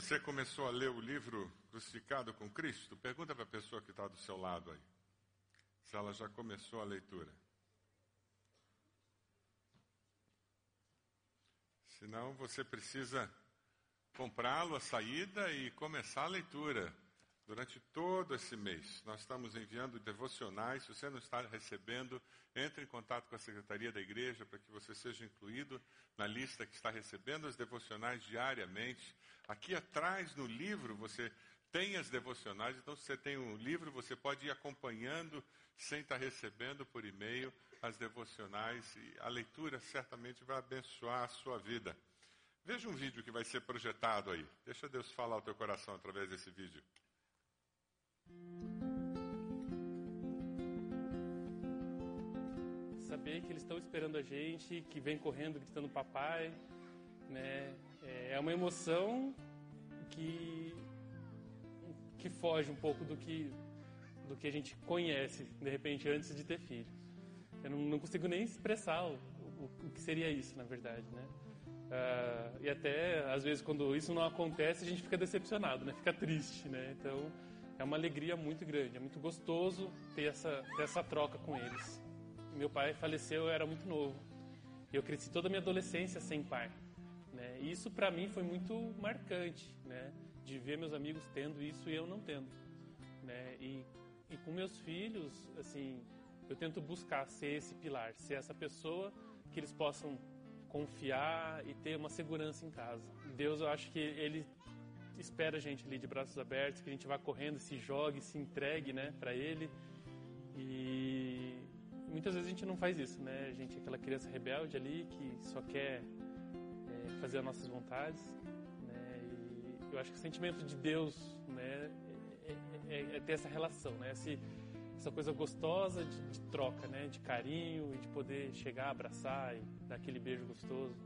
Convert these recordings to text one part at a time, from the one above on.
Você começou a ler o livro Crucificado com Cristo? Pergunta para a pessoa que está do seu lado aí. Se ela já começou a leitura. Senão você precisa comprá-lo à saída e começar a leitura durante todo esse mês. Nós estamos enviando devocionais. Se você não está recebendo, entre em contato com a secretaria da igreja para que você seja incluído na lista que está recebendo as devocionais diariamente. Aqui atrás no livro você tem as devocionais, então se você tem um livro, você pode ir acompanhando sem estar recebendo por e-mail as devocionais e a leitura certamente vai abençoar a sua vida. Veja um vídeo que vai ser projetado aí. Deixa Deus falar ao teu coração através desse vídeo. Saber que eles estão esperando a gente, que vem correndo gritando papai, né? É uma emoção que que foge um pouco do que do que a gente conhece de repente antes de ter filho. Eu não, não consigo nem expressar o, o, o, que seria isso, na verdade, né? Uh, e até às vezes quando isso não acontece a gente fica decepcionado, né? Fica triste, né? Então é uma alegria muito grande, é muito gostoso ter essa, ter essa troca com eles. Meu pai faleceu, eu era muito novo. Eu cresci toda a minha adolescência sem pai. Né? E isso para mim foi muito marcante, né? De ver meus amigos tendo isso e eu não tendo. Né? E, e com meus filhos, assim, eu tento buscar ser esse pilar, ser essa pessoa que eles possam confiar e ter uma segurança em casa. Deus, eu acho que ele espera a gente ali de braços abertos, que a gente vá correndo, se jogue, se entregue, né, para Ele. E muitas vezes a gente não faz isso, né? A gente é aquela criança rebelde ali que só quer é, fazer as nossas vontades, né? E eu acho que o sentimento de Deus, né, é, é, é ter essa relação, né? Esse, essa coisa gostosa de, de, troca, né? De carinho e de poder chegar, abraçar e dar aquele beijo gostoso.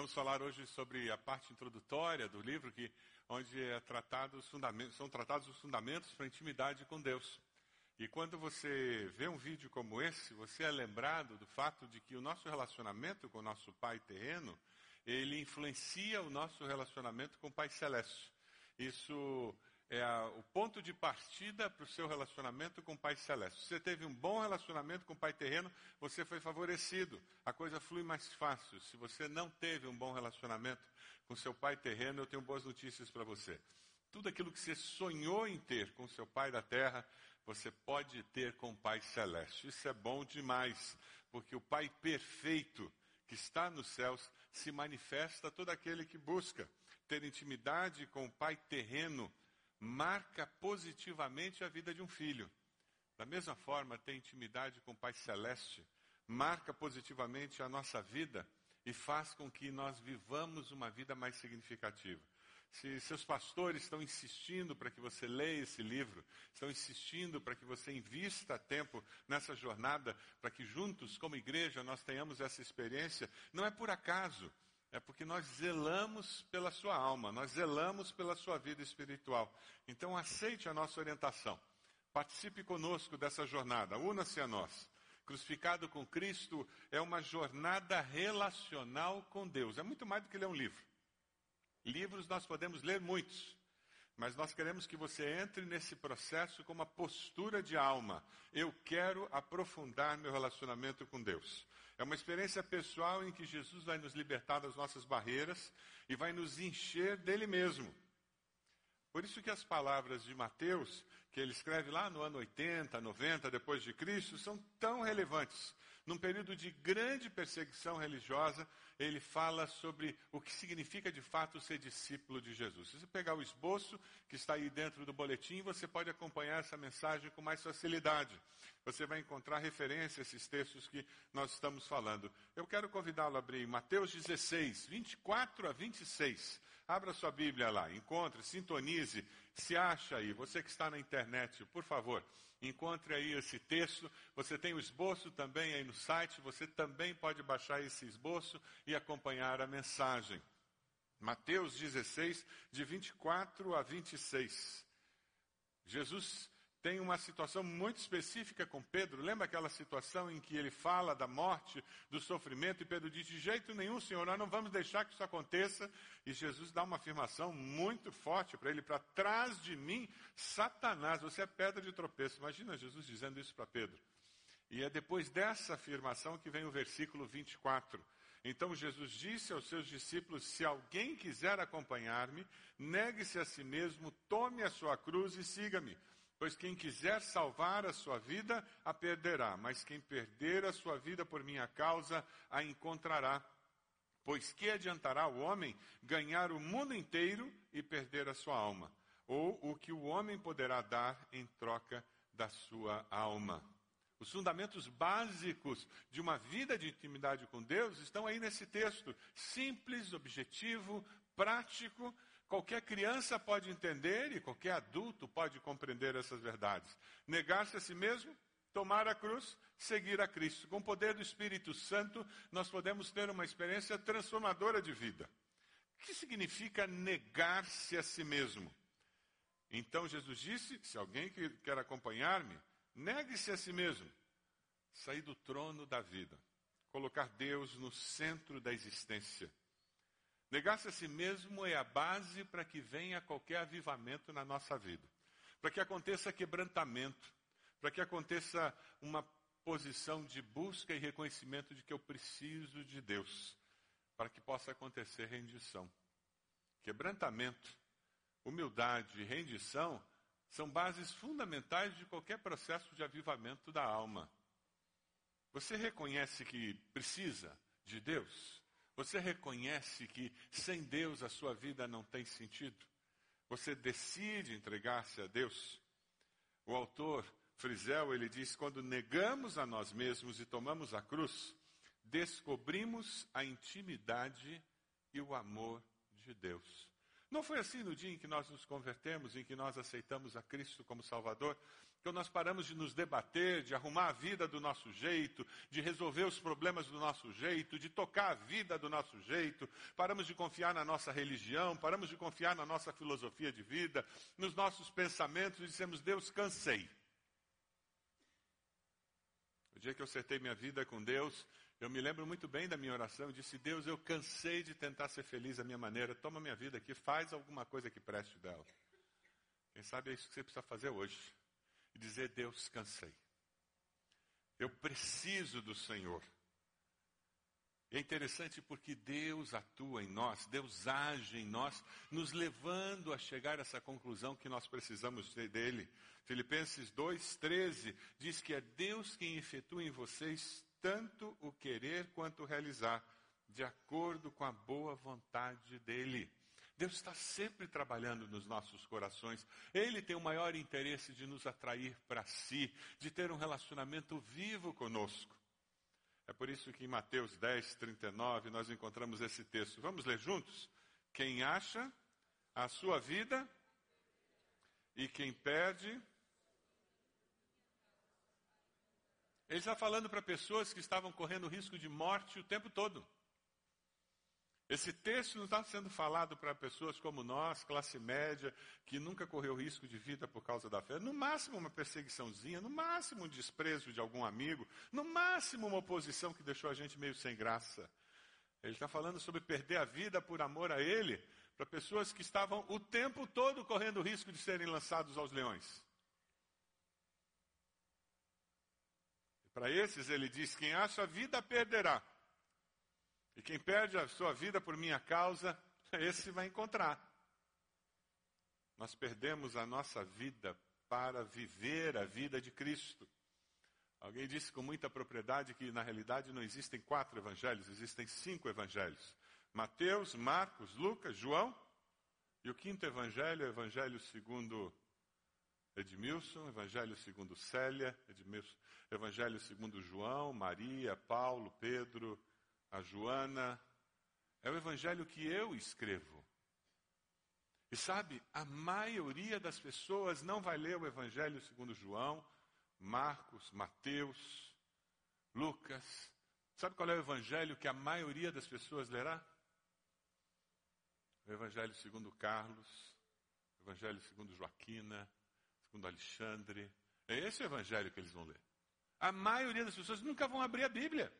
Vamos falar hoje sobre a parte introdutória do livro, que, onde é tratado são tratados os fundamentos para a intimidade com Deus. E quando você vê um vídeo como esse, você é lembrado do fato de que o nosso relacionamento com o nosso Pai terreno, ele influencia o nosso relacionamento com o Pai celeste. Isso é a, o ponto de partida para o seu relacionamento com o Pai Celeste. Se você teve um bom relacionamento com o Pai terreno, você foi favorecido. A coisa flui mais fácil. Se você não teve um bom relacionamento com seu Pai terreno, eu tenho boas notícias para você. Tudo aquilo que você sonhou em ter com seu Pai da terra, você pode ter com o Pai Celeste. Isso é bom demais, porque o Pai perfeito que está nos céus se manifesta a todo aquele que busca ter intimidade com o Pai terreno marca positivamente a vida de um filho. Da mesma forma, ter intimidade com o Pai Celeste marca positivamente a nossa vida e faz com que nós vivamos uma vida mais significativa. Se seus pastores estão insistindo para que você leia esse livro, estão insistindo para que você invista tempo nessa jornada, para que juntos, como igreja, nós tenhamos essa experiência, não é por acaso. É porque nós zelamos pela sua alma, nós zelamos pela sua vida espiritual. Então aceite a nossa orientação. Participe conosco dessa jornada, una-se a nós. Crucificado com Cristo é uma jornada relacional com Deus. É muito mais do que ler um livro. Livros nós podemos ler muitos. Mas nós queremos que você entre nesse processo com uma postura de alma. Eu quero aprofundar meu relacionamento com Deus. É uma experiência pessoal em que Jesus vai nos libertar das nossas barreiras e vai nos encher dele mesmo. Por isso que as palavras de Mateus, que ele escreve lá no ano 80, 90 depois de Cristo, são tão relevantes. Num período de grande perseguição religiosa, ele fala sobre o que significa de fato ser discípulo de Jesus. Se você pegar o esboço que está aí dentro do boletim, você pode acompanhar essa mensagem com mais facilidade. Você vai encontrar referência a esses textos que nós estamos falando. Eu quero convidá-lo a abrir Mateus 16, 24 a 26. Abra sua Bíblia lá, encontre, sintonize, se acha aí. Você que está na internet, por favor, encontre aí esse texto. Você tem o esboço também aí no site, você também pode baixar esse esboço e acompanhar a mensagem. Mateus 16, de 24 a 26. Jesus tem uma situação muito específica com Pedro. Lembra aquela situação em que ele fala da morte, do sofrimento, e Pedro diz: De jeito nenhum, Senhor, nós não vamos deixar que isso aconteça. E Jesus dá uma afirmação muito forte para ele: Para trás de mim, Satanás, você é pedra de tropeço. Imagina Jesus dizendo isso para Pedro. E é depois dessa afirmação que vem o versículo 24. Então Jesus disse aos seus discípulos: Se alguém quiser acompanhar-me, negue-se a si mesmo, tome a sua cruz e siga-me. Pois quem quiser salvar a sua vida, a perderá, mas quem perder a sua vida por minha causa, a encontrará. Pois que adiantará o homem ganhar o mundo inteiro e perder a sua alma? Ou o que o homem poderá dar em troca da sua alma? Os fundamentos básicos de uma vida de intimidade com Deus estão aí nesse texto. Simples, objetivo, prático, Qualquer criança pode entender e qualquer adulto pode compreender essas verdades. Negar-se a si mesmo, tomar a cruz, seguir a Cristo. Com o poder do Espírito Santo, nós podemos ter uma experiência transformadora de vida. O que significa negar-se a si mesmo? Então Jesus disse: se alguém quer acompanhar-me, negue-se a si mesmo. Sair do trono da vida, colocar Deus no centro da existência Negar-se a si mesmo é a base para que venha qualquer avivamento na nossa vida. Para que aconteça quebrantamento. Para que aconteça uma posição de busca e reconhecimento de que eu preciso de Deus. Para que possa acontecer rendição. Quebrantamento, humildade e rendição são bases fundamentais de qualquer processo de avivamento da alma. Você reconhece que precisa de Deus? Você reconhece que sem Deus a sua vida não tem sentido? Você decide entregar-se a Deus? O autor Frisel, ele diz: quando negamos a nós mesmos e tomamos a cruz, descobrimos a intimidade e o amor de Deus. Não foi assim no dia em que nós nos convertemos, em que nós aceitamos a Cristo como Salvador? Quando nós paramos de nos debater, de arrumar a vida do nosso jeito, de resolver os problemas do nosso jeito, de tocar a vida do nosso jeito, paramos de confiar na nossa religião, paramos de confiar na nossa filosofia de vida, nos nossos pensamentos e dissemos: Deus, cansei. O dia que eu acertei minha vida com Deus, eu me lembro muito bem da minha oração. Eu disse: Deus, eu cansei de tentar ser feliz da minha maneira. Toma minha vida aqui, faz alguma coisa que preste dela. Quem sabe é isso que você precisa fazer hoje e dizer: Deus, cansei. Eu preciso do Senhor. É interessante porque Deus atua em nós, Deus age em nós, nos levando a chegar a essa conclusão que nós precisamos dele. Filipenses 2,13 diz que é Deus quem efetua em vocês tanto o querer quanto o realizar, de acordo com a boa vontade dele. Deus está sempre trabalhando nos nossos corações. Ele tem o maior interesse de nos atrair para si, de ter um relacionamento vivo conosco. É por isso que em Mateus 10, 39, nós encontramos esse texto. Vamos ler juntos? Quem acha a sua vida e quem perde. Ele está falando para pessoas que estavam correndo risco de morte o tempo todo. Esse texto não está sendo falado para pessoas como nós, classe média, que nunca correu risco de vida por causa da fé. No máximo uma perseguiçãozinha, no máximo um desprezo de algum amigo, no máximo uma oposição que deixou a gente meio sem graça. Ele está falando sobre perder a vida por amor a Ele, para pessoas que estavam o tempo todo correndo risco de serem lançados aos leões. Para esses ele diz: quem acha a vida perderá. E quem perde a sua vida por minha causa, esse vai encontrar. Nós perdemos a nossa vida para viver a vida de Cristo. Alguém disse com muita propriedade que na realidade não existem quatro evangelhos, existem cinco evangelhos: Mateus, Marcos, Lucas, João. E o quinto evangelho é o evangelho segundo Edmilson, evangelho segundo Célia, Edmilson, evangelho segundo João, Maria, Paulo, Pedro, a Joana, é o evangelho que eu escrevo. E sabe, a maioria das pessoas não vai ler o evangelho segundo João, Marcos, Mateus, Lucas. Sabe qual é o evangelho que a maioria das pessoas lerá? O evangelho segundo Carlos, o evangelho segundo Joaquina, segundo Alexandre. É esse o evangelho que eles vão ler. A maioria das pessoas nunca vão abrir a Bíblia.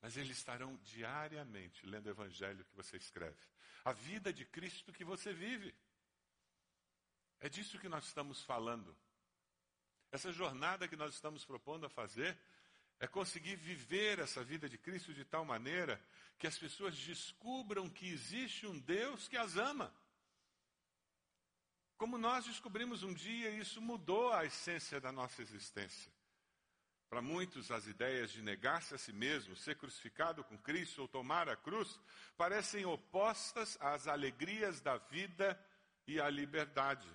Mas eles estarão diariamente lendo o evangelho que você escreve. A vida de Cristo que você vive. É disso que nós estamos falando. Essa jornada que nós estamos propondo a fazer é conseguir viver essa vida de Cristo de tal maneira que as pessoas descubram que existe um Deus que as ama. Como nós descobrimos um dia, isso mudou a essência da nossa existência. Para muitos, as ideias de negar-se a si mesmo, ser crucificado com Cristo ou tomar a cruz, parecem opostas às alegrias da vida e à liberdade.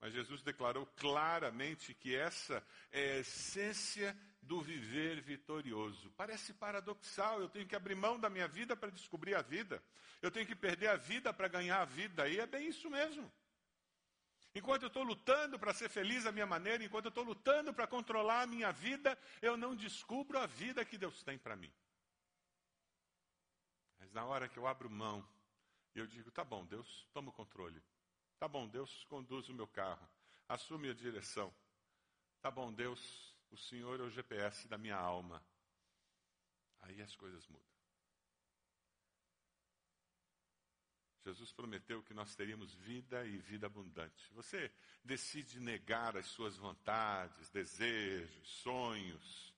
Mas Jesus declarou claramente que essa é a essência do viver vitorioso. Parece paradoxal, eu tenho que abrir mão da minha vida para descobrir a vida. Eu tenho que perder a vida para ganhar a vida. E é bem isso mesmo. Enquanto eu estou lutando para ser feliz da minha maneira, enquanto eu estou lutando para controlar a minha vida, eu não descubro a vida que Deus tem para mim. Mas na hora que eu abro mão, eu digo: tá bom, Deus, toma o controle. Tá bom, Deus conduz o meu carro, assume a direção. Tá bom, Deus, o Senhor é o GPS da minha alma. Aí as coisas mudam. Jesus prometeu que nós teríamos vida e vida abundante. Você decide negar as suas vontades, desejos, sonhos,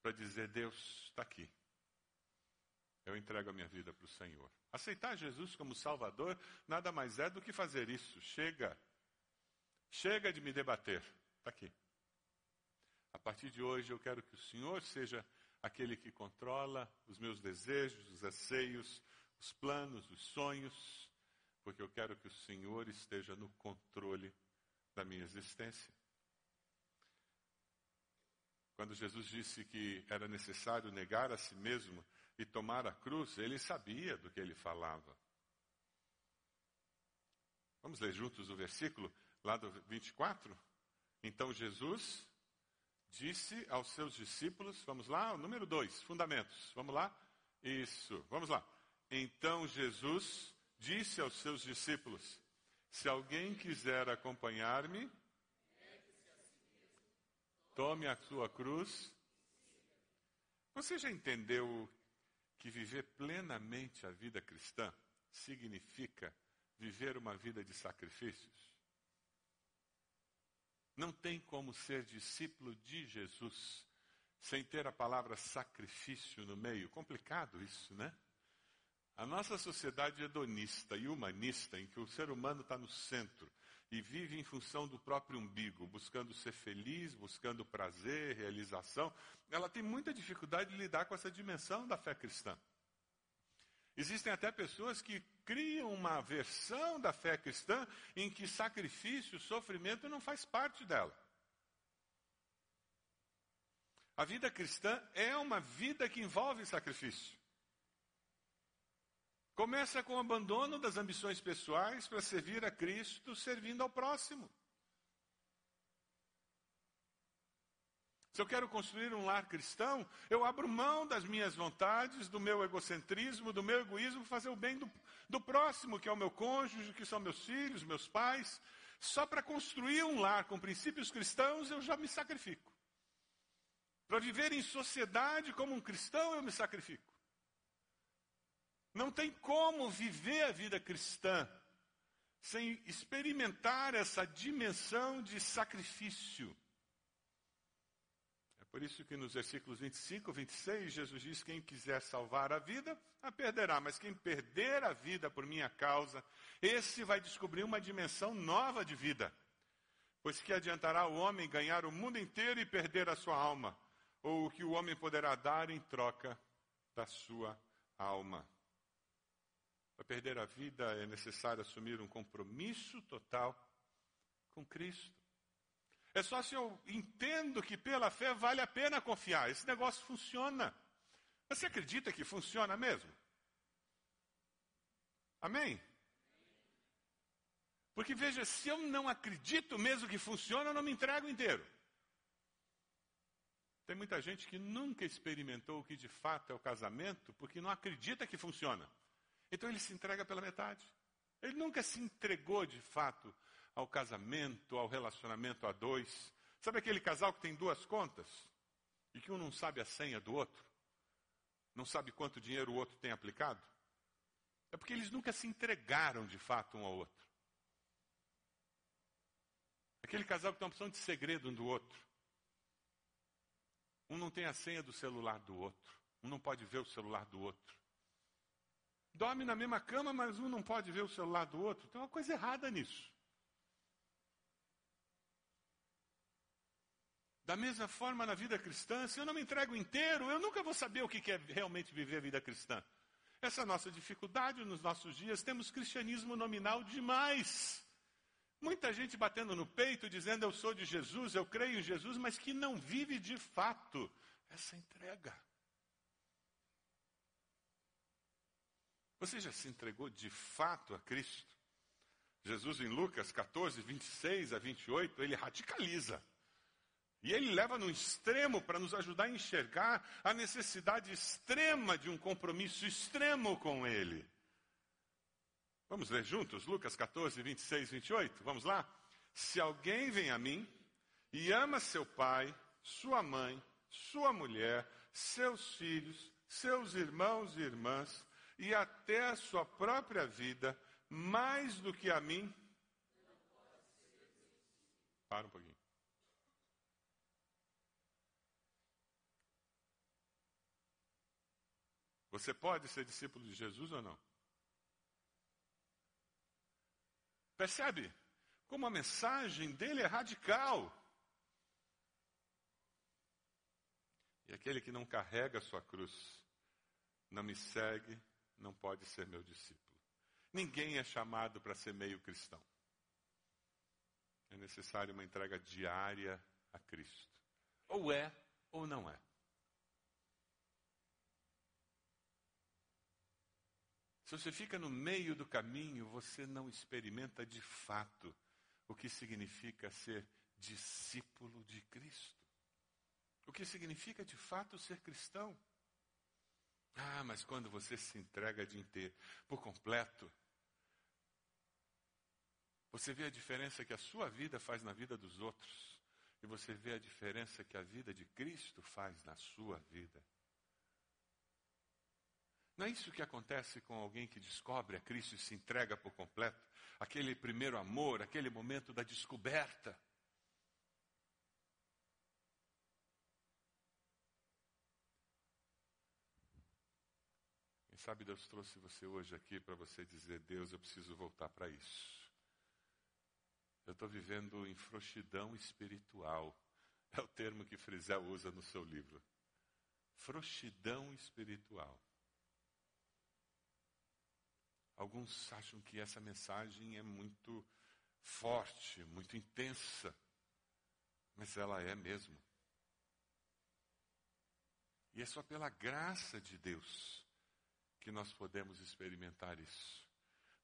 para dizer: Deus está aqui. Eu entrego a minha vida para o Senhor. Aceitar Jesus como Salvador nada mais é do que fazer isso. Chega. Chega de me debater. Está aqui. A partir de hoje eu quero que o Senhor seja aquele que controla os meus desejos, os anseios, os planos, os sonhos, porque eu quero que o Senhor esteja no controle da minha existência. Quando Jesus disse que era necessário negar a si mesmo e tomar a cruz, ele sabia do que ele falava. Vamos ler juntos o versículo lá do 24? Então Jesus disse aos seus discípulos, vamos lá, o número 2, fundamentos, vamos lá? Isso, vamos lá. Então Jesus disse aos seus discípulos: Se alguém quiser acompanhar-me, tome a sua cruz. Você já entendeu que viver plenamente a vida cristã significa viver uma vida de sacrifícios. Não tem como ser discípulo de Jesus sem ter a palavra sacrifício no meio. Complicado isso, né? A nossa sociedade hedonista e humanista, em que o ser humano está no centro e vive em função do próprio umbigo, buscando ser feliz, buscando prazer, realização, ela tem muita dificuldade de lidar com essa dimensão da fé cristã. Existem até pessoas que criam uma versão da fé cristã em que sacrifício, sofrimento não faz parte dela. A vida cristã é uma vida que envolve sacrifício. Começa com o abandono das ambições pessoais para servir a Cristo, servindo ao próximo. Se eu quero construir um lar cristão, eu abro mão das minhas vontades, do meu egocentrismo, do meu egoísmo, fazer o bem do, do próximo, que é o meu cônjuge, que são meus filhos, meus pais. Só para construir um lar com princípios cristãos, eu já me sacrifico. Para viver em sociedade como um cristão, eu me sacrifico. Não tem como viver a vida cristã sem experimentar essa dimensão de sacrifício. É por isso que nos versículos 25 e 26, Jesus diz: Quem quiser salvar a vida, a perderá, mas quem perder a vida por minha causa, esse vai descobrir uma dimensão nova de vida. Pois que adiantará o homem ganhar o mundo inteiro e perder a sua alma? Ou o que o homem poderá dar em troca da sua alma? Para perder a vida é necessário assumir um compromisso total com Cristo. É só se eu entendo que pela fé vale a pena confiar. Esse negócio funciona. Você acredita que funciona mesmo? Amém? Porque veja, se eu não acredito mesmo que funciona, eu não me entrego inteiro. Tem muita gente que nunca experimentou o que de fato é o casamento porque não acredita que funciona. Então ele se entrega pela metade. Ele nunca se entregou de fato ao casamento, ao relacionamento a dois. Sabe aquele casal que tem duas contas e que um não sabe a senha do outro? Não sabe quanto dinheiro o outro tem aplicado? É porque eles nunca se entregaram de fato um ao outro. Aquele casal que tem uma opção de segredo um do outro. Um não tem a senha do celular do outro. Um não pode ver o celular do outro. Dorme na mesma cama, mas um não pode ver o celular do outro. Tem uma coisa errada nisso. Da mesma forma, na vida cristã, se eu não me entrego inteiro, eu nunca vou saber o que é realmente viver a vida cristã. Essa é nossa dificuldade nos nossos dias. Temos cristianismo nominal demais. Muita gente batendo no peito, dizendo eu sou de Jesus, eu creio em Jesus, mas que não vive de fato essa entrega. Você já se entregou de fato a Cristo? Jesus, em Lucas 14, 26 a 28, ele radicaliza. E ele leva no extremo para nos ajudar a enxergar a necessidade extrema de um compromisso extremo com ele. Vamos ler juntos Lucas 14, 26, 28? Vamos lá? Se alguém vem a mim e ama seu pai, sua mãe, sua mulher, seus filhos, seus irmãos e irmãs, e até a sua própria vida, mais do que a mim. Para um pouquinho. Você pode ser discípulo de Jesus ou não? Percebe? Como a mensagem dele é radical. E aquele que não carrega a sua cruz, não me segue, não pode ser meu discípulo. Ninguém é chamado para ser meio cristão. É necessário uma entrega diária a Cristo. Ou é ou não é. Se você fica no meio do caminho, você não experimenta de fato o que significa ser discípulo de Cristo. O que significa de fato ser cristão. Ah, mas quando você se entrega de inteiro, por completo, você vê a diferença que a sua vida faz na vida dos outros. E você vê a diferença que a vida de Cristo faz na sua vida. Não é isso que acontece com alguém que descobre a Cristo e se entrega por completo? Aquele primeiro amor, aquele momento da descoberta. Quem sabe Deus trouxe você hoje aqui para você dizer: Deus, eu preciso voltar para isso. Eu estou vivendo em frouxidão espiritual. É o termo que Frisel usa no seu livro. Frouxidão espiritual. Alguns acham que essa mensagem é muito forte, muito intensa, mas ela é mesmo. E é só pela graça de Deus que nós podemos experimentar isso.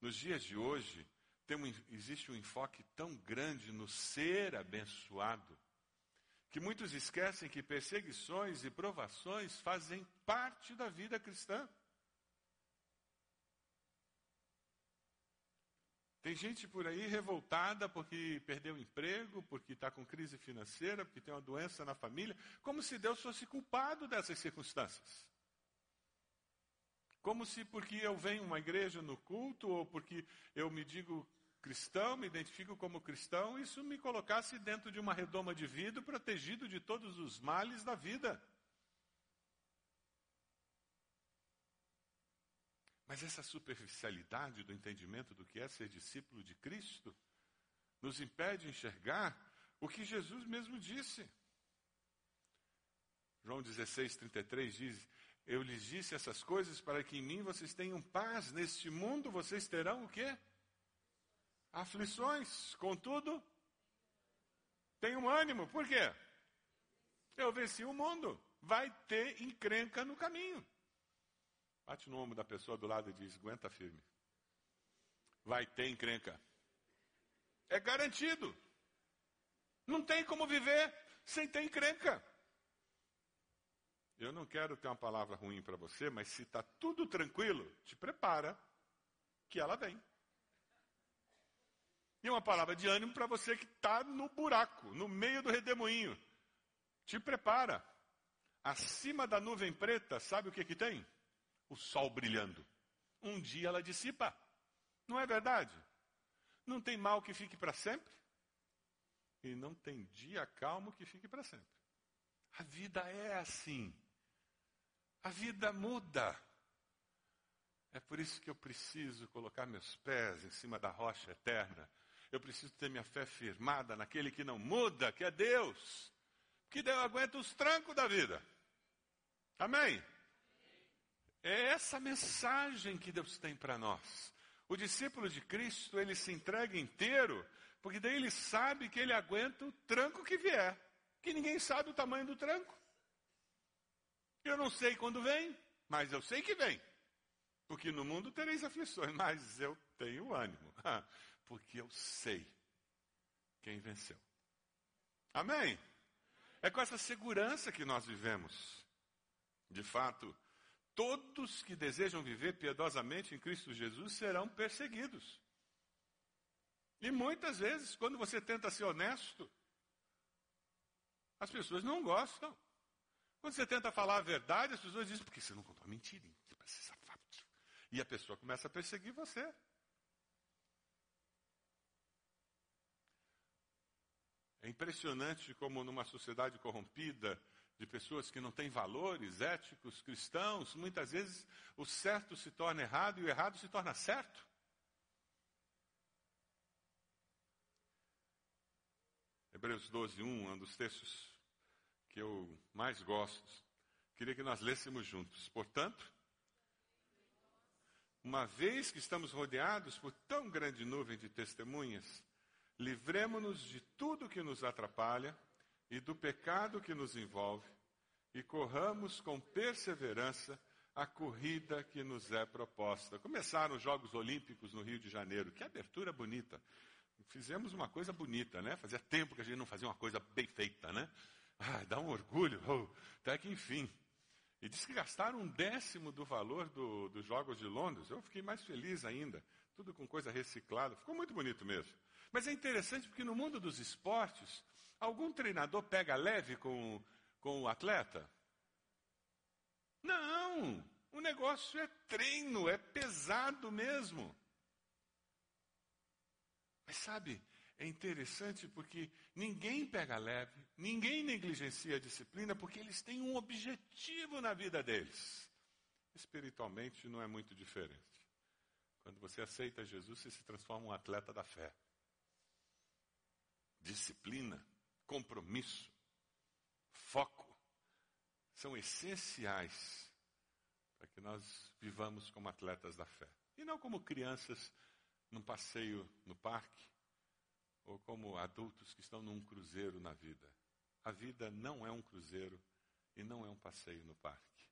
Nos dias de hoje, um, existe um enfoque tão grande no ser abençoado, que muitos esquecem que perseguições e provações fazem parte da vida cristã. Tem gente por aí revoltada porque perdeu o emprego, porque está com crise financeira, porque tem uma doença na família, como se Deus fosse culpado dessas circunstâncias. Como se porque eu venho a uma igreja no culto, ou porque eu me digo cristão, me identifico como cristão, isso me colocasse dentro de uma redoma de vidro, protegido de todos os males da vida. Mas essa superficialidade do entendimento do que é ser discípulo de Cristo nos impede de enxergar o que Jesus mesmo disse. João 16, 33 diz: Eu lhes disse essas coisas para que em mim vocês tenham paz. Neste mundo vocês terão o quê? Aflições. Contudo, tenham ânimo. Por quê? Eu venci o mundo. Vai ter encrenca no caminho. Bate no ombro da pessoa do lado e diz: aguenta firme. Vai ter encrenca. É garantido. Não tem como viver sem ter encrenca. Eu não quero ter uma palavra ruim para você, mas se está tudo tranquilo, te prepara que ela vem. E uma palavra de ânimo para você que está no buraco, no meio do redemoinho. Te prepara. Acima da nuvem preta, sabe o que, que tem? O sol brilhando. Um dia ela dissipa. Não é verdade? Não tem mal que fique para sempre. E não tem dia calmo que fique para sempre. A vida é assim. A vida muda. É por isso que eu preciso colocar meus pés em cima da rocha eterna. Eu preciso ter minha fé firmada naquele que não muda, que é Deus. Que Deus aguenta os trancos da vida. Amém? É essa mensagem que Deus tem para nós. O discípulo de Cristo, ele se entrega inteiro, porque daí ele sabe que ele aguenta o tranco que vier, que ninguém sabe o tamanho do tranco. Eu não sei quando vem, mas eu sei que vem. Porque no mundo tereis aflições, mas eu tenho ânimo, porque eu sei quem venceu. Amém? É com essa segurança que nós vivemos. De fato, todos que desejam viver piedosamente em Cristo Jesus serão perseguidos. E muitas vezes, quando você tenta ser honesto, as pessoas não gostam. Quando você tenta falar a verdade, as pessoas dizem, porque você não contou a mentira, você parece safado. E a pessoa começa a perseguir você. É impressionante como numa sociedade corrompida, de pessoas que não têm valores éticos, cristãos, muitas vezes o certo se torna errado e o errado se torna certo. Hebreus 12, 1, um dos textos que eu mais gosto. Queria que nós lêssemos juntos. Portanto, uma vez que estamos rodeados por tão grande nuvem de testemunhas, livremos-nos de tudo que nos atrapalha e do pecado que nos envolve, e corramos com perseverança a corrida que nos é proposta. Começaram os Jogos Olímpicos no Rio de Janeiro. Que abertura bonita. Fizemos uma coisa bonita, né? Fazia tempo que a gente não fazia uma coisa bem feita, né? Ah, dá um orgulho, até que enfim. E diz que gastaram um décimo do valor do, dos Jogos de Londres. Eu fiquei mais feliz ainda. Tudo com coisa reciclada. Ficou muito bonito mesmo. Mas é interessante porque no mundo dos esportes, Algum treinador pega leve com, com o atleta? Não! O negócio é treino, é pesado mesmo. Mas sabe, é interessante porque ninguém pega leve, ninguém negligencia a disciplina, porque eles têm um objetivo na vida deles. Espiritualmente não é muito diferente. Quando você aceita Jesus, você se transforma em um atleta da fé. Disciplina compromisso, foco, são essenciais para que nós vivamos como atletas da fé. E não como crianças num passeio no parque, ou como adultos que estão num cruzeiro na vida. A vida não é um cruzeiro e não é um passeio no parque.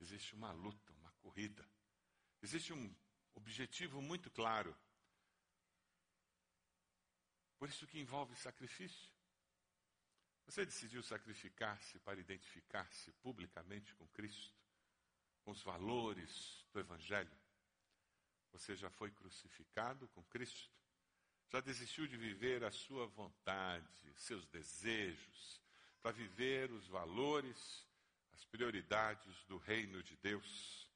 Existe uma luta, uma corrida. Existe um objetivo muito claro por isso que envolve sacrifício. Você decidiu sacrificar-se para identificar-se publicamente com Cristo, com os valores do Evangelho. Você já foi crucificado com Cristo? Já desistiu de viver a sua vontade, seus desejos, para viver os valores, as prioridades do reino de Deus?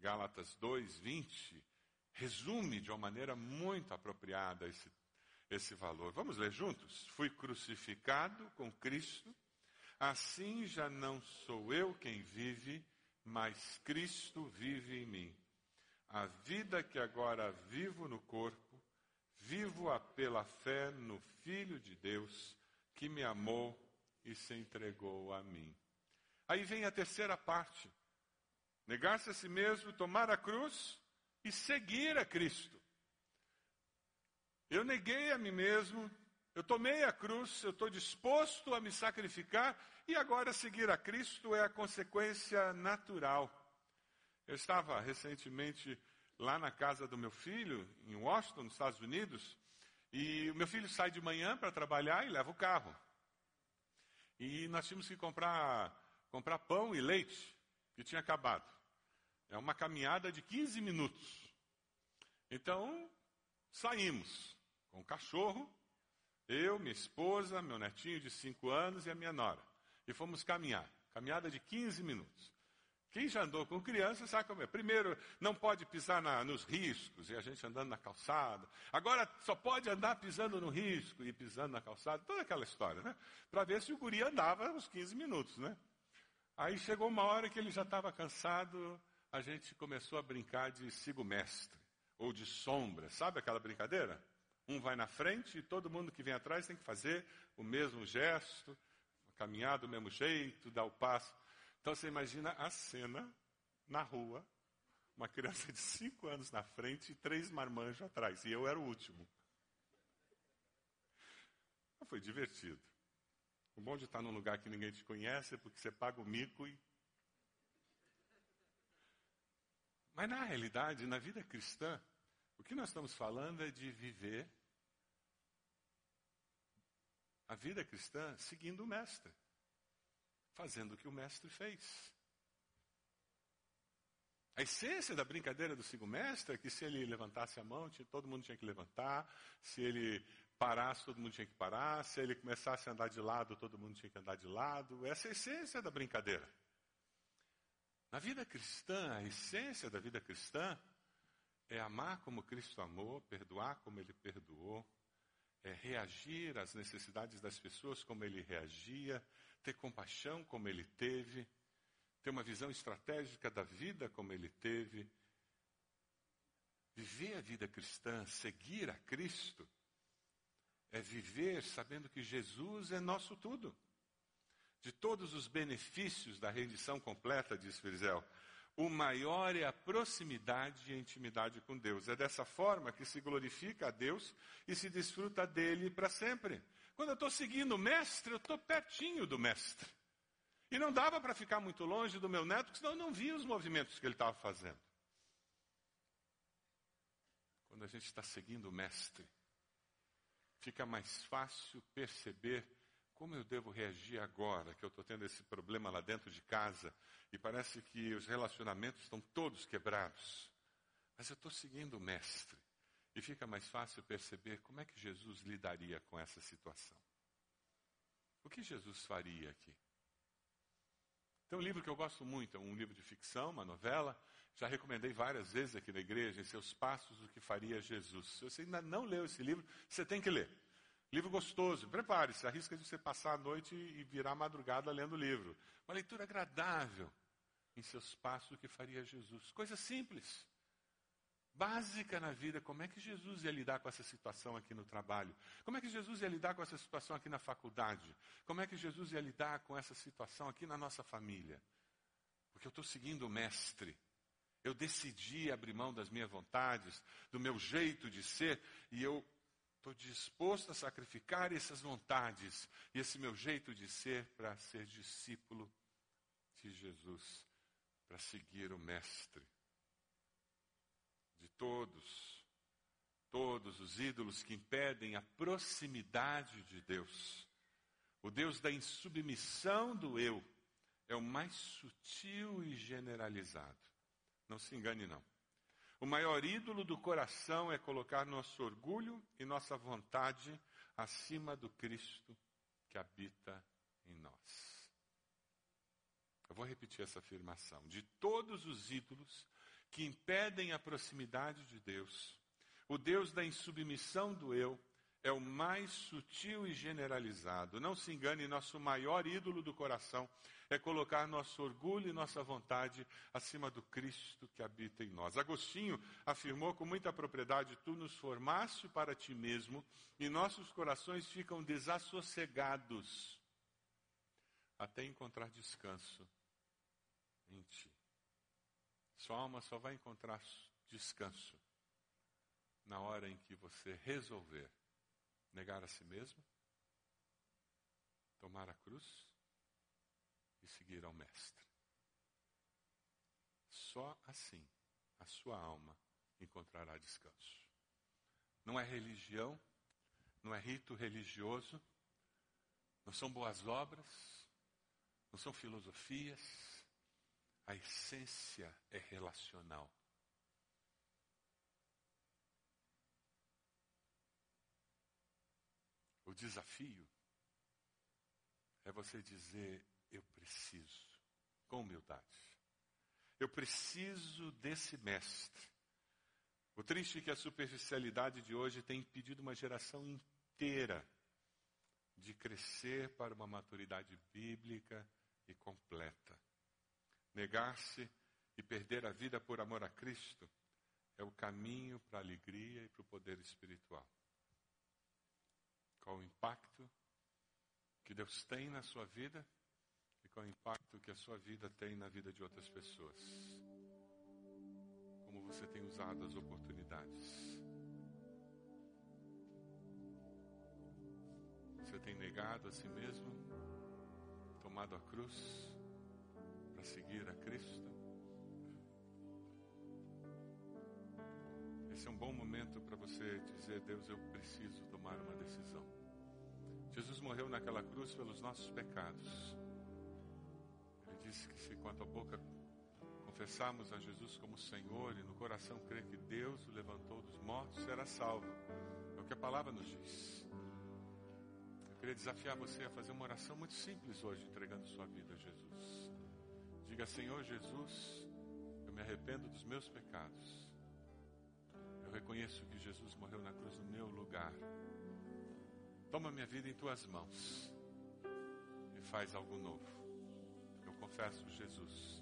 Gálatas 2, 20 resume de uma maneira muito apropriada esse esse valor. Vamos ler juntos? Fui crucificado com Cristo, assim já não sou eu quem vive, mas Cristo vive em mim. A vida que agora vivo no corpo, vivo-a pela fé no Filho de Deus, que me amou e se entregou a mim. Aí vem a terceira parte: negar-se a si mesmo, tomar a cruz e seguir a Cristo. Eu neguei a mim mesmo, eu tomei a cruz, eu estou disposto a me sacrificar e agora seguir a Cristo é a consequência natural. Eu estava recentemente lá na casa do meu filho, em Washington, nos Estados Unidos, e o meu filho sai de manhã para trabalhar e leva o carro. E nós tínhamos que comprar, comprar pão e leite, que tinha acabado. É uma caminhada de 15 minutos. Então, saímos com o cachorro, eu, minha esposa, meu netinho de 5 anos e a minha nora. E fomos caminhar. Caminhada de 15 minutos. Quem já andou com criança sabe como é. Primeiro, não pode pisar na, nos riscos, e a gente andando na calçada. Agora, só pode andar pisando no risco e pisando na calçada. Toda aquela história, né? Para ver se o guri andava uns 15 minutos, né? Aí chegou uma hora que ele já estava cansado, a gente começou a brincar de sigo mestre, ou de sombra. Sabe aquela brincadeira? Um vai na frente e todo mundo que vem atrás tem que fazer o mesmo gesto, caminhar do mesmo jeito, dar o passo. Então você imagina a cena na rua, uma criança de cinco anos na frente e três marmanjos atrás, e eu era o último. Foi divertido. O bom de estar num lugar que ninguém te conhece é porque você paga o mico e. Mas na realidade, na vida cristã, o que nós estamos falando é de viver a vida cristã seguindo o Mestre, fazendo o que o Mestre fez. A essência da brincadeira do sigo mestre é que se ele levantasse a mão, todo mundo tinha que levantar, se ele parasse, todo mundo tinha que parar. Se ele começasse a andar de lado, todo mundo tinha que andar de lado. Essa é a essência da brincadeira. Na vida cristã, a essência da vida cristã é amar como Cristo amou, perdoar como Ele perdoou, é reagir às necessidades das pessoas como Ele reagia, ter compaixão como Ele teve, ter uma visão estratégica da vida como Ele teve, viver a vida cristã, seguir a Cristo é viver sabendo que Jesus é nosso tudo. De todos os benefícios da rendição completa, diz Frizel, o maior é a proximidade e a intimidade com Deus. É dessa forma que se glorifica a Deus e se desfruta dele para sempre. Quando eu estou seguindo o mestre, eu estou pertinho do mestre. E não dava para ficar muito longe do meu neto, porque senão eu não via os movimentos que ele estava fazendo. Quando a gente está seguindo o mestre, fica mais fácil perceber como eu devo reagir agora que eu estou tendo esse problema lá dentro de casa e parece que os relacionamentos estão todos quebrados. Mas eu estou seguindo o Mestre e fica mais fácil perceber como é que Jesus lidaria com essa situação. O que Jesus faria aqui? Tem um livro que eu gosto muito, é um livro de ficção, uma novela. Já recomendei várias vezes aqui na igreja, em seus passos, o que faria Jesus. Se você ainda não leu esse livro, você tem que ler. Livro gostoso, prepare-se, arrisca de você passar a noite e virar madrugada lendo o livro. Uma leitura agradável em seus passos, o que faria Jesus. Coisa simples básica na vida. Como é que Jesus ia lidar com essa situação aqui no trabalho? Como é que Jesus ia lidar com essa situação aqui na faculdade? Como é que Jesus ia lidar com essa situação aqui na nossa família? Porque eu estou seguindo o Mestre. Eu decidi abrir mão das minhas vontades, do meu jeito de ser, e eu estou disposto a sacrificar essas vontades e esse meu jeito de ser para ser discípulo de Jesus, para seguir o Mestre de todos, todos os ídolos que impedem a proximidade de Deus. O Deus da insubmissão do eu é o mais sutil e generalizado. Não se engane, não. O maior ídolo do coração é colocar nosso orgulho e nossa vontade acima do Cristo que habita em nós. Eu vou repetir essa afirmação. De todos os ídolos que impedem a proximidade de Deus. O Deus da insubmissão do eu é o mais sutil e generalizado. Não se engane, nosso maior ídolo do coração é colocar nosso orgulho e nossa vontade acima do Cristo que habita em nós. Agostinho afirmou com muita propriedade: Tu nos formaste para ti mesmo e nossos corações ficam desassossegados até encontrar descanso em ti. Sua alma só vai encontrar descanso na hora em que você resolver negar a si mesmo, tomar a cruz e seguir ao Mestre. Só assim a sua alma encontrará descanso. Não é religião, não é rito religioso, não são boas obras, não são filosofias, a essência é relacional. O desafio é você dizer: Eu preciso, com humildade. Eu preciso desse mestre. O triste é que a superficialidade de hoje tem impedido uma geração inteira de crescer para uma maturidade bíblica e completa. Negar-se e perder a vida por amor a Cristo é o caminho para a alegria e para o poder espiritual. Qual o impacto que Deus tem na sua vida e qual o impacto que a sua vida tem na vida de outras pessoas. Como você tem usado as oportunidades. Você tem negado a si mesmo, tomado a cruz para seguir a Cristo. Esse é um bom momento para você dizer: Deus, eu preciso tomar uma decisão. Jesus morreu naquela cruz pelos nossos pecados. Ele disse que se quanto a boca confessarmos a Jesus como Senhor e no coração crer que Deus o levantou dos mortos, será salvo. É o que a palavra nos diz. Eu queria desafiar você a fazer uma oração muito simples hoje, entregando sua vida a Jesus. Diga, Senhor Jesus, eu me arrependo dos meus pecados. Eu reconheço que Jesus morreu na cruz no meu lugar. Toma minha vida em tuas mãos e faz algo novo. Eu confesso Jesus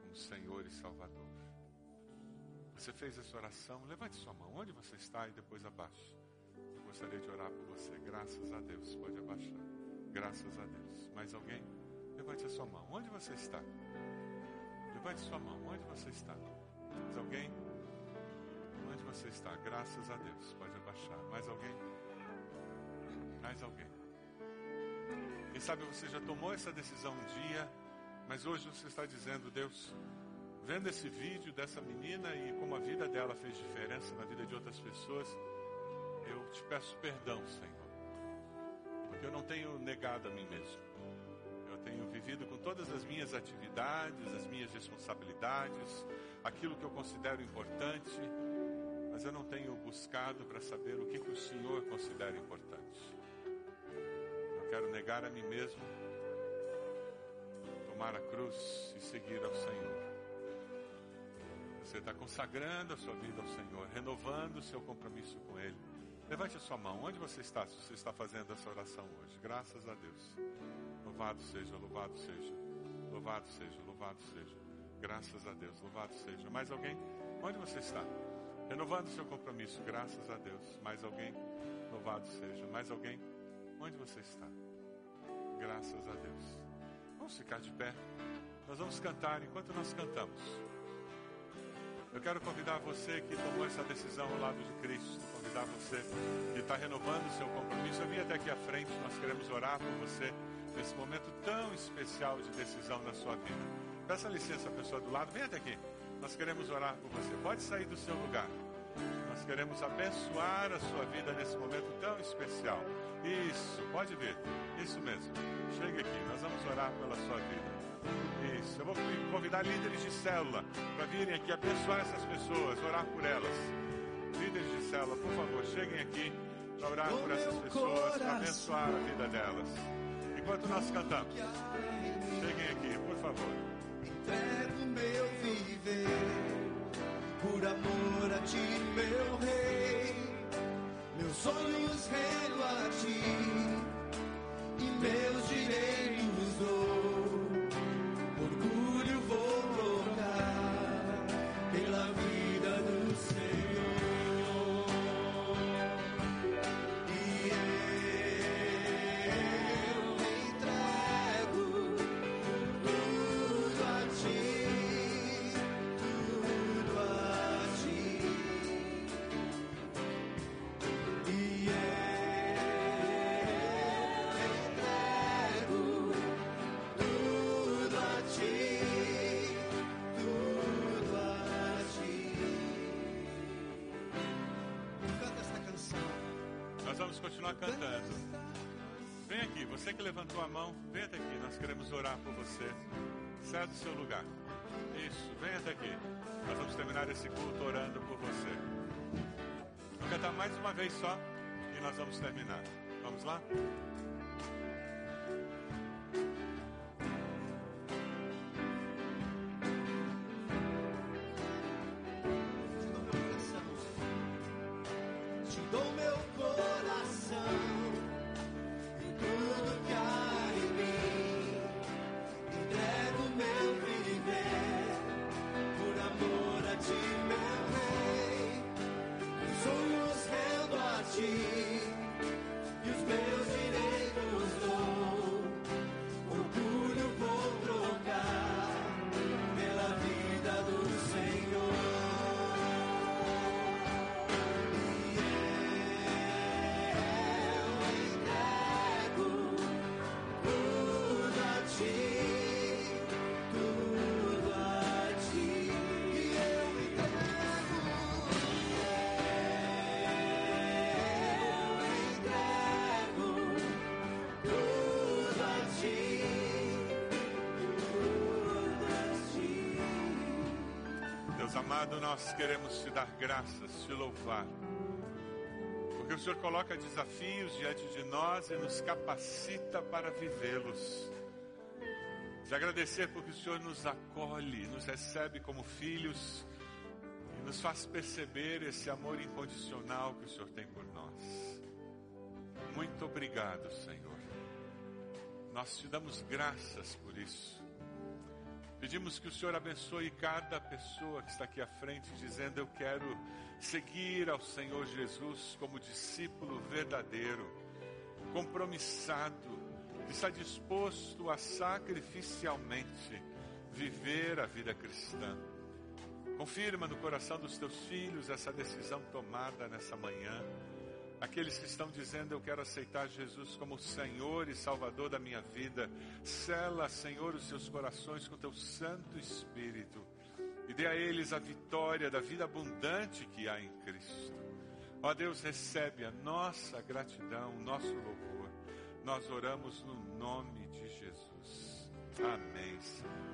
como Senhor e Salvador. Você fez essa oração? Levante sua mão. Onde você está e depois abaixe. Eu gostaria de orar por você. Graças a Deus. Pode abaixar. Graças a Deus. Mais alguém? Levante a sua mão. Onde você está? Levante sua mão. Onde você está? Mais alguém? Onde você está? Graças a Deus. Pode abaixar. Mais alguém? Mais alguém? Quem sabe você já tomou essa decisão um dia, mas hoje você está dizendo, Deus, vendo esse vídeo dessa menina e como a vida dela fez diferença na vida de outras pessoas, eu te peço perdão, Senhor. Porque eu não tenho negado a mim mesmo. Vivido com todas as minhas atividades, as minhas responsabilidades, aquilo que eu considero importante, mas eu não tenho buscado para saber o que, que o Senhor considera importante. Eu quero negar a mim mesmo, tomar a cruz e seguir ao Senhor. Você está consagrando a sua vida ao Senhor, renovando o seu compromisso com Ele. Levante a sua mão. Onde você está se você está fazendo essa oração hoje? Graças a Deus. Louvado seja, louvado seja. Louvado seja, louvado seja. Graças a Deus, louvado seja. Mais alguém? Onde você está? Renovando seu compromisso, graças a Deus. Mais alguém? Louvado seja. Mais alguém? Onde você está? Graças a Deus. Vamos ficar de pé. Nós vamos cantar enquanto nós cantamos. Eu quero convidar você que tomou essa decisão ao lado de Cristo, convidar você que está renovando o seu compromisso a até aqui à frente. Nós queremos orar por você nesse momento tão especial de decisão na sua vida. Peça licença pessoa do lado, vem até aqui. Nós queremos orar por você. Pode sair do seu lugar. Nós queremos abençoar a sua vida nesse momento tão especial. Isso, pode vir. Isso mesmo. Chega aqui, nós vamos orar pela sua vida. Isso, eu vou convidar líderes de célula para virem aqui abençoar essas pessoas, orar por elas. Líderes de célula, por favor, cheguem aqui para orar por essas pessoas, para abençoar a vida delas. Enquanto nós cantamos, cheguem aqui, por favor. Cantando. Vem aqui, você que levantou a mão, vem até aqui, nós queremos orar por você. Saia do seu lugar. Isso, vem até aqui. Nós vamos terminar esse culto orando por você. Vou cantar mais uma vez só e nós vamos terminar. Vamos lá? Amado, nós queremos te dar graças, te louvar. Porque o Senhor coloca desafios diante de nós e nos capacita para vivê-los. Te agradecer porque o Senhor nos acolhe, nos recebe como filhos e nos faz perceber esse amor incondicional que o Senhor tem por nós. Muito obrigado, Senhor. Nós te damos graças por isso. Pedimos que o Senhor abençoe cada pessoa que está aqui à frente, dizendo: Eu quero seguir ao Senhor Jesus como discípulo verdadeiro, compromissado, que está disposto a sacrificialmente viver a vida cristã. Confirma no coração dos teus filhos essa decisão tomada nessa manhã. Aqueles que estão dizendo eu quero aceitar Jesus como Senhor e Salvador da minha vida, sela, Senhor, os seus corações com teu Santo Espírito e dê a eles a vitória da vida abundante que há em Cristo. Ó Deus, recebe a nossa gratidão, o nosso louvor. Nós oramos no nome de Jesus. Amém, Senhor.